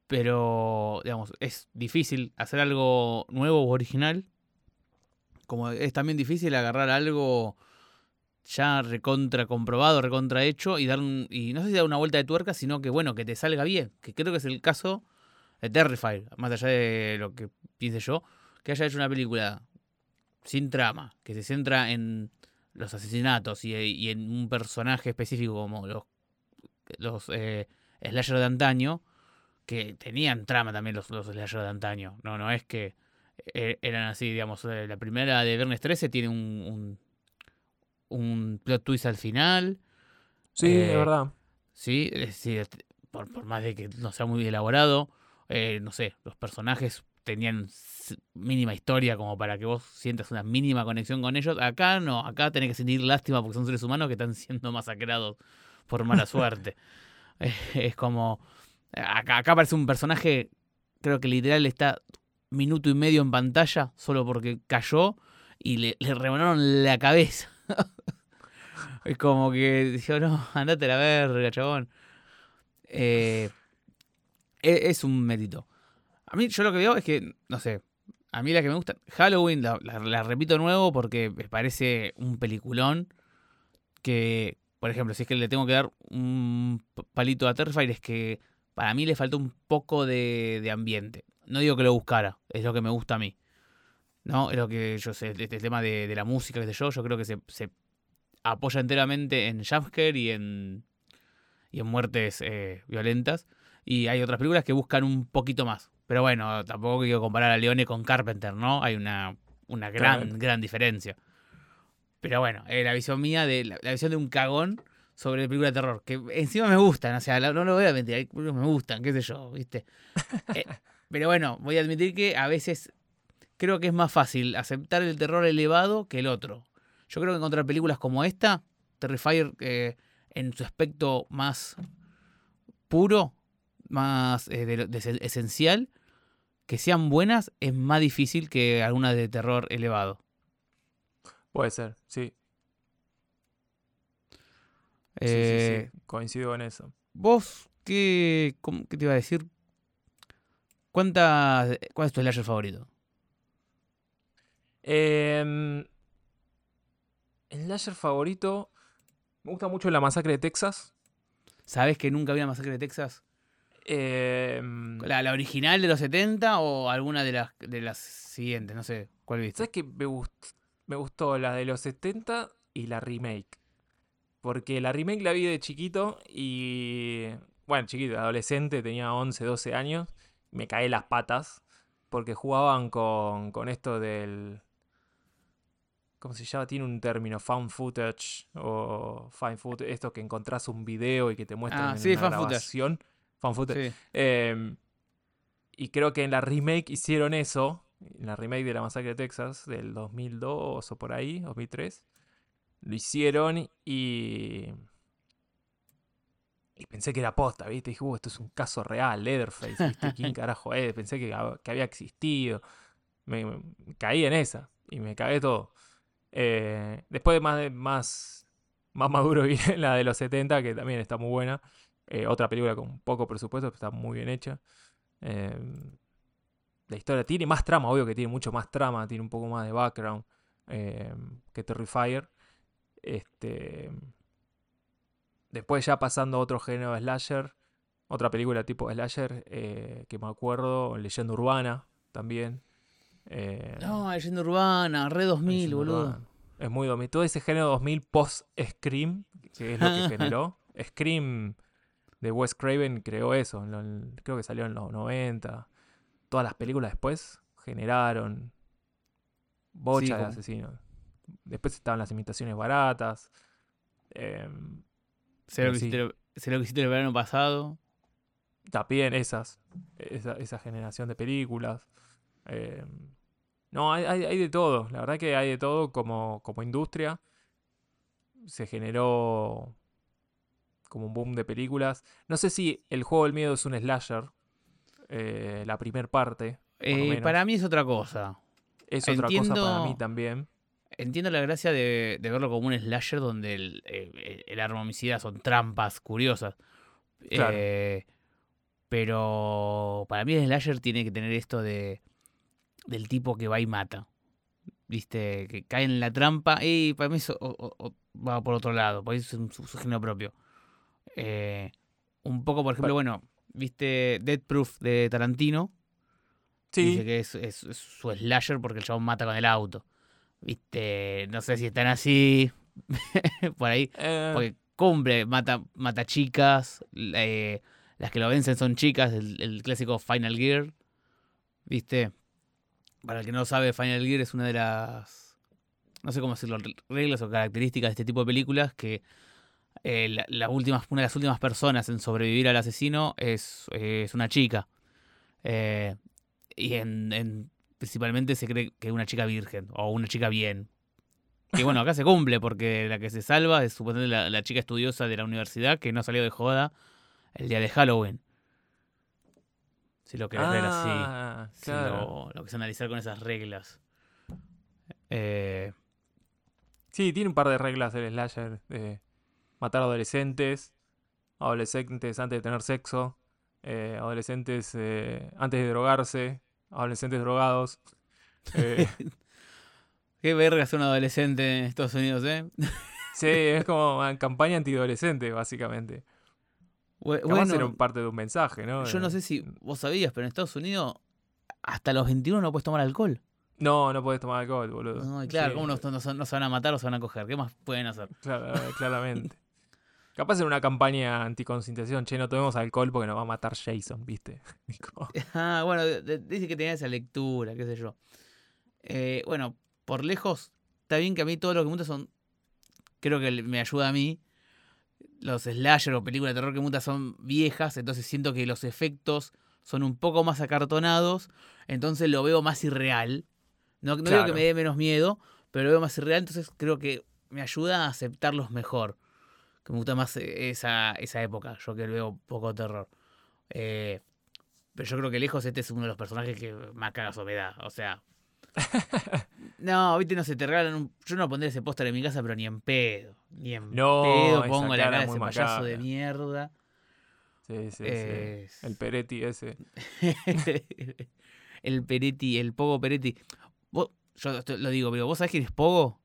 Pero, digamos, es difícil hacer algo nuevo o original. Como es también difícil agarrar algo ya recontra comprobado, recontra hecho y dar un, y no sé si dar una vuelta de tuerca, sino que bueno, que te salga bien, que creo que es el caso de Terrifier, más allá de lo que piense yo, que haya hecho una película sin trama, que se centra en los asesinatos y, en un personaje específico como los, los eh, slasher de antaño, que tenían trama también los, los slasher de antaño. No, no es que eh, eran así, digamos. eh, La primera de Viernes 13 tiene un, un, un plot twist al final. Sí, Eh, es verdad. Sí, es decir, por, por más de que no sea muy elaborado, eh, no sé, los personajes tenían mínima historia como para que vos sientas una mínima conexión con ellos. Acá no, acá tenés que sentir lástima porque son seres humanos que están siendo masacrados por mala suerte. Es como, acá, acá aparece un personaje, creo que literal está minuto y medio en pantalla solo porque cayó y le, le rebanaron la cabeza. Es como que dijo, no, andate a la verga, chabón. Eh, es un mérito. A mí, yo lo que veo es que, no sé, a mí la que me gusta, Halloween, la, repito nuevo porque me parece un peliculón que, por ejemplo, si es que le tengo que dar un palito a Terrifier, es que para mí le faltó un poco de, de ambiente. No digo que lo buscara, es lo que me gusta a mí. ¿No? Es lo que yo sé, este tema de, la música, qué sé yo, yo creo que se, se apoya enteramente en jumpscare y en, y en muertes eh, violentas. Y hay otras películas que buscan un poquito más. Pero bueno, tampoco quiero comparar a Leone con Carpenter, ¿no? Hay una, una gran, gran diferencia. Pero bueno, eh, la visión mía, de la, la visión de un cagón sobre películas de terror, que encima me gustan, o sea, no lo voy a mentir, hay películas que me gustan, qué sé yo, ¿viste? Eh, pero bueno, voy a admitir que a veces creo que es más fácil aceptar el terror elevado que el otro. Yo creo que encontrar películas como esta, Terrifier, eh, en su aspecto más puro, más eh, de esencial, que sean buenas, es más difícil que algunas de terror elevado. Puede ser, sí. Sí, sí, Eh, sí, Coincido en eso. ¿Vos qué, cómo- qué te iba a decir? ¿Cuántas, ¿Cuál es tu slasher favorito? Em, el slasher favorito. Me gusta mucho la masacre de Texas. ¿Sabés que nunca vi una masacre de Texas? Em, ¿La, la original de los 70 o alguna de las, de las siguientes? No sé, ¿cuál viste? ¿Sabes qué? Me, gust- me gustó la de los 70 y la remake. Porque la remake la vi de chiquito y. Bueno, chiquito, adolescente, tenía 11, 12 años. Me caí las patas. Porque jugaban con, con esto del. ¿Cómo se llama? Tiene un término, found footage o find footage. Esto que encontrás un video y que te muestran Ah, sí, una found footage. Footage. Sí. Eh, y creo que en la remake hicieron eso. En la remake de la masacre de Texas del 2002 o por ahí, 2003. Lo hicieron y. Y pensé que era posta, ¿viste? Dije, "Uh, esto es un caso real, Leatherface, ¿viste? ¿Quién carajo es? Pensé que, que había existido. Me, me caí en esa y me cagué todo. Eh, después de más, de- más, más maduro vi la de los 70, que también está muy buena. Eh, otra película con poco presupuesto, pero está muy bien hecha. Eh, la historia tiene más trama, obvio que tiene mucho más trama, tiene un poco más de background eh, que Terrifier. Este, después ya pasando a otro género de slasher, otra película tipo slasher eh, que me acuerdo, Leyenda Urbana también. Eh, No, leyenda urbana, Re 2000, Leyenda boludo. Urbana. Es muy 2000. Todo ese género 2000 post-Scream, que es lo que generó. Scream de Wes Craven creó eso. en lo- creo que salió en los 90. Todas las películas después generaron bocha Sí, de como- asesinos. Después estaban las imitaciones baratas. em, Sé lo, que sí. hiciste, el- sé lo que hiciste el verano pasado. también esas. Esa, esa generación de películas. em, no, hay, hay- hay de todo. La verdad que hay de todo como, como industria. Se generó como un boom de películas. No sé si el juego del miedo es un slasher. eh, la primer parte. Eh, para mí es otra cosa. Es otra cosa para mí también. Entiendo la gracia de, de verlo como un slasher donde el, el arma homicida son trampas curiosas. Claro. Eh, pero para mí el slasher tiene que tener esto de del tipo que va y mata. Viste, que cae en la trampa y para mí eso o- o- o va por otro lado, por eso es un, su, su género propio. Eh, un poco, por ejemplo, bueno, viste Dead Proof de Tarantino. Dice Sí, que es, es- es su slasher porque el chabón mata con el auto. Viste, no sé si están así por ahí. eh, Porque cumple, mata, mata chicas. eh, las que lo vencen son chicas, el, el clásico Final Gear. ¿Viste? para el que no sabe, Final Gear es una de las, no sé cómo decirlo, reglas o características de este tipo de películas que eh, la, la última, una de las últimas personas en sobrevivir al asesino es, es una chica. Eh, y en, en- principalmente se cree que es una chica virgen o una chica bien. Que bueno, acá se cumple porque la que se salva es supuestamente la, la chica estudiosa de la universidad que no salió de joda el día de Halloween. Si lo querés ver así. Ah, Si lo, lo que es analizar con esas reglas. Eh, Sí, tiene un par de reglas el slasher. De matar adolescentes, adolescentes antes de tener sexo, eh, adolescentes eh, antes de drogarse, adolescentes drogados. Eh, qué verga ser un adolescente en Estados Unidos, ¿eh? sí, es como una campaña antidolescente, básicamente. Capaz Bueno, era parte de un mensaje, ¿no? yo no sé si vos sabías, pero en Estados Unidos hasta los 21 no puedes tomar alcohol. No, no podés tomar alcohol, boludo. No, claro, Sí, ¿cómo no, no- no se van a matar o se van a coger? ¿Qué más pueden hacer? Clara- claramente. Capaz era una campaña anticoncientización. Che, no tomemos alcohol porque nos va a matar Jason, ¿viste? Ah, bueno, dice que tenía esa lectura, qué sé yo. Eh, bueno, por lejos, está bien que a mí todo lo que gusta son. Creo que me ayuda a mí. Los slasher o películas de terror que me gustan son viejas, entonces siento que los efectos son un poco más acartonados, entonces lo veo más irreal. No, no digo que me dé menos miedo, pero lo veo más irreal, entonces creo que me ayuda a aceptarlos mejor. Que me gusta más esa, esa época, yo que veo poco terror. Eh, pero yo creo que lejos este es uno de los personajes que más cagazo me da. O sea. No, viste, no se te regalan un. Yo no pondré ese póster en mi casa, pero ni en pedo. Ni en No, pedo pongo la cara de ese payaso de mierda. Sí, sí, sí. El Peretti ese. el Peretti, el Pogo Peretti. Vos- yo lo digo, pero ¿vos sabés quién es Pogo?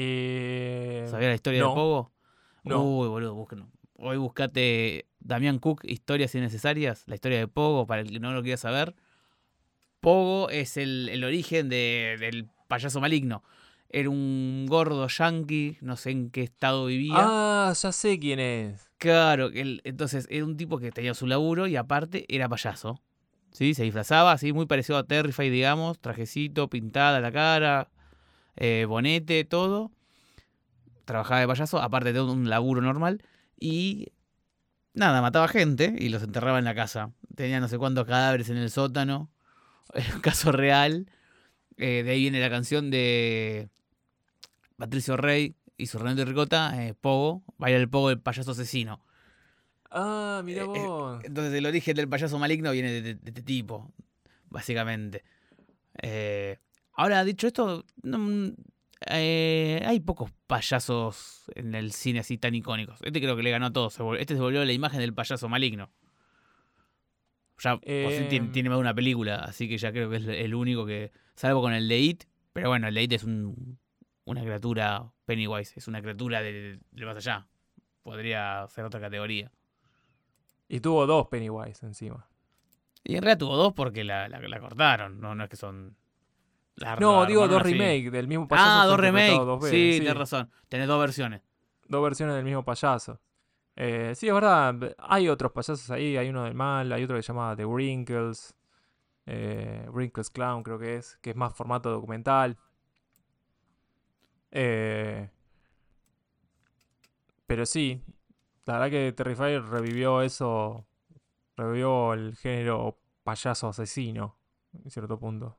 Eh, ¿Sabías la historia no. de Pogo? No. Uy, boludo, búsquenlo. Hoy buscate Damián Cook, Historias Innecesarias, la historia de Pogo, para el que no lo quiera saber. Pogo es el, el origen de- del payaso maligno. Era un gordo yankee, no sé en qué estado vivía. Ah, ya sé quién es. Claro, él- entonces era un tipo que tenía su laburo y aparte era payaso. ¿Sí? Se disfrazaba así, muy parecido a Terrify, digamos. Trajecito, pintada la cara, eh, bonete, todo. Trabajaba de payaso, aparte de un laburo normal. Y nada, mataba gente y los enterraba en la casa. Tenía no sé cuántos cadáveres en el sótano. Es un caso real. Eh, de ahí viene la canción de Patricio Rey y su Renato Ricota, eh, Pogo, baila el Pogo el payaso asesino. Ah, mira eh, vos. Entonces el origen del payaso maligno viene de, de- de este tipo, básicamente. Eh, ahora, dicho esto, no, mm, eh, hay pocos payasos en el cine así tan icónicos. Este creo que le ganó a todos. Este se volvió la imagen del payaso maligno. Ya sí tiene, tiene más de una película, así que ya creo que es el único que. Salvo con el de It. Pero bueno, el de It es un- una criatura Pennywise, es una criatura de, de más allá. Podría ser otra categoría. Y tuvo dos Pennywise encima. Y en realidad tuvo dos porque la, la- la cortaron, no, no es que son. La No, digo dos remakes del mismo payaso. Ah, dos remakes. sí, veces, tienes razón. Tenés dos versiones. Dos versiones del mismo payaso. Eh, sí, es verdad. Hay otros payasos ahí. Hay uno del mal, hay otro que se llama The Wrinkles. eh, Wrinkles Clown, creo que es. Que es más formato documental. Eh, pero sí, la verdad que Terrifier revivió eso. Revivió el género payaso asesino. En cierto punto.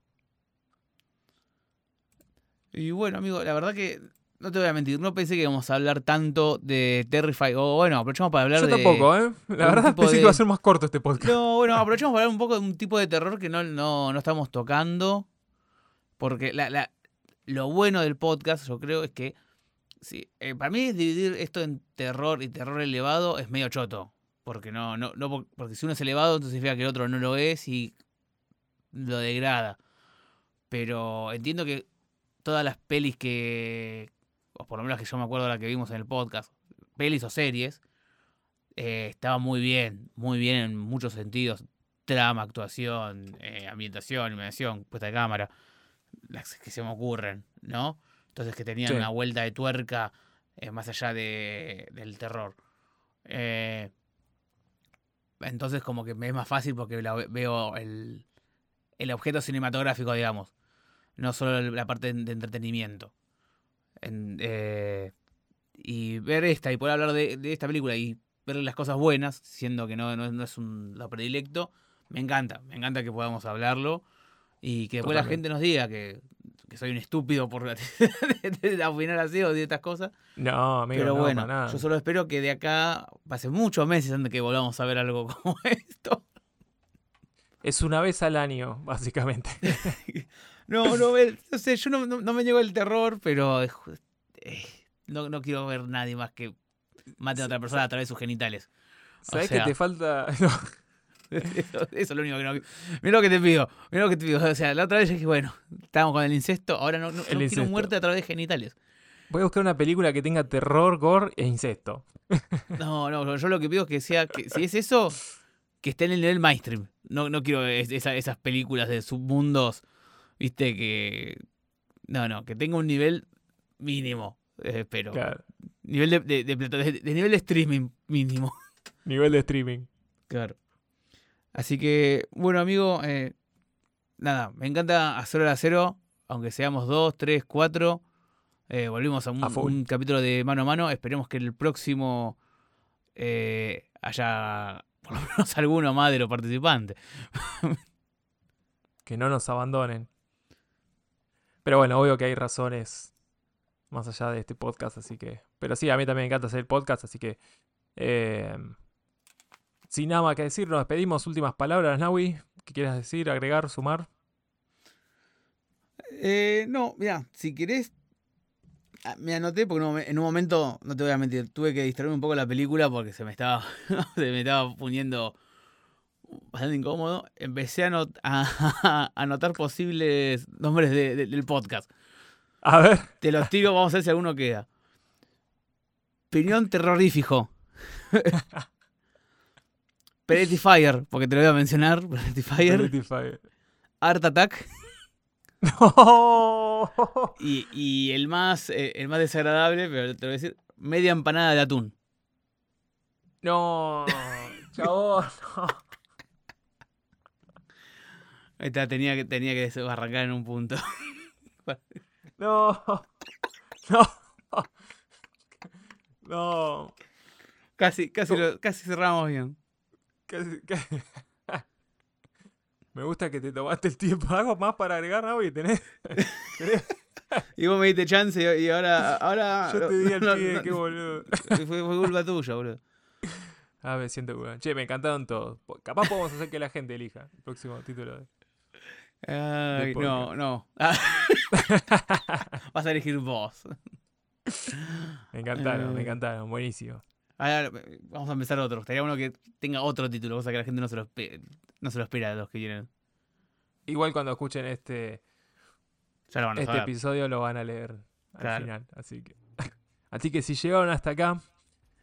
Y bueno, amigo, la verdad que. No te voy a mentir, no pensé que íbamos a hablar tanto de Terrify. O bueno, aprovechamos para hablar Yo de. tampoco, ¿eh? La verdad pensé que iba a ser más corto este podcast. No, bueno, aprovechamos para hablar un poco de un tipo de terror que no, no, no estamos tocando. Porque la, la- lo bueno del podcast, yo creo, es que. Sí, eh, para mí dividir esto en terror y terror elevado es medio choto. Porque no, no, no, por- porque si uno es elevado, entonces significa que el otro no lo es y lo degrada. Pero entiendo que todas las pelis que. O por lo menos que yo me acuerdo de la que vimos en el podcast. Pelis o series. eh, estaban muy bien. Muy bien en muchos sentidos. Trama, actuación, eh, ambientación, iluminación, puesta de cámara. Las que se me ocurren, ¿no? Entonces que tenían Sí. una vuelta de tuerca eh, más allá de, del terror. Eh, entonces como que me es más fácil porque la veo el, el objeto cinematográfico, digamos. No solo la parte de entretenimiento. En, eh, y ver esta y poder hablar de, de, esta película y ver las cosas buenas, siendo que no, no, no es un lo predilecto, me encanta. Me encanta que podamos hablarlo y que después la gente nos diga que, que soy un estúpido por opinar así o de estas cosas. No, amigo, Pero no, bueno, para nada. yo solo espero que de acá pase muchos meses antes que volvamos a ver algo como esto. Es una vez al año, básicamente. No, no, no sé, yo no, no- no me llegó el terror, pero eh, no, no quiero ver nadie más que mate a otra persona a través de sus genitales. ¿Sabes sea- que te falta? No, Eso, eso es lo único que no. Mira lo que te pido, mira lo que te pido. O sea, la otra vez dije, bueno, estábamos con el incesto, ahora no, no, no quiero muerte a través de genitales. Voy a buscar una película que tenga terror, gore e incesto. No, no, yo lo que pido es que sea, que si es eso, que esté en el nivel mainstream. No, no quiero es- esa- esas películas de submundos, viste, que... No, no, que tenga un nivel mínimo, eh, pero... Claro. Nivel de, de- de plata- de- de nivel de streaming mínimo. Nivel de streaming. Claro. Así que, bueno, amigo, eh, nada, me encanta hacer hora cero, aunque seamos dos, tres, cuatro. Eh, volvimos a A un capítulo de mano a mano. Esperemos que el próximo eh, haya por lo menos alguno más de los participantes. Que no nos abandonen. Pero bueno, obvio que hay razones más allá de este podcast, así que... Pero sí, a mí también me encanta hacer el podcast, así que... eh, sin nada más que decir, nos despedimos. Últimas palabras, Naui. ¿Qué quieras decir, agregar, sumar? Eh, no, mira, si querés, ah, me anoté porque en un momento, no te voy a mentir, tuve que distraerme un poco la película porque se me estaba, se me estaba poniendo bastante incómodo. Empecé a, a anotar posibles nombres de- de- del podcast. A ver. Te los tiro, vamos a ver si alguno queda. Opinión terrorífico. Pretty Fire, porque te lo voy a mencionar. Pretty Fire. Pretty Fire. Art Attack. No. Y, y el más eh, el más desagradable, pero te lo voy a decir, media empanada de atún. No. Chabón. no. Ahí está, tenía que, tenía que arrancar en un punto. No. No. No. Casi, casi, lo- casi cerramos bien. Casi- casi- Me gusta que te tomaste el tiempo. ¿Algo más para agregar, Naui? ¿Tenés? ¿Tenés? Y vos me diste chance y, y ahora, ahora. Yo te di no, pie, no, qué boludo. fue, fue culpa tuya, boludo. Ah, me siento bueno. Che, me encantaron todos. Capaz podemos hacer que la gente elija el próximo título. de- Ay, no, no. Vas a elegir vos. Me encantaron, me Eh. encantaron. Buenísimo. Ahora, vamos a empezar otro. Estaría bueno que tenga otro título, cosa que la gente no se lo, no se lo espera de los que quieren. Igual cuando escuchen este, Ya lo van a este saber. episodio lo van a leer al Claro. final. Así que. Así que si llegaron hasta acá,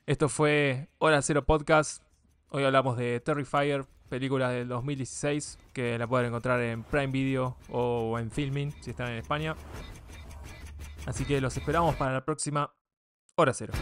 esto fue Hora Cero Podcast. Hoy hablamos de Terrifier, película del 2016, que la pueden encontrar en Prime Video o en Filming, si están en España. Así que los esperamos para la próxima Hora Cero.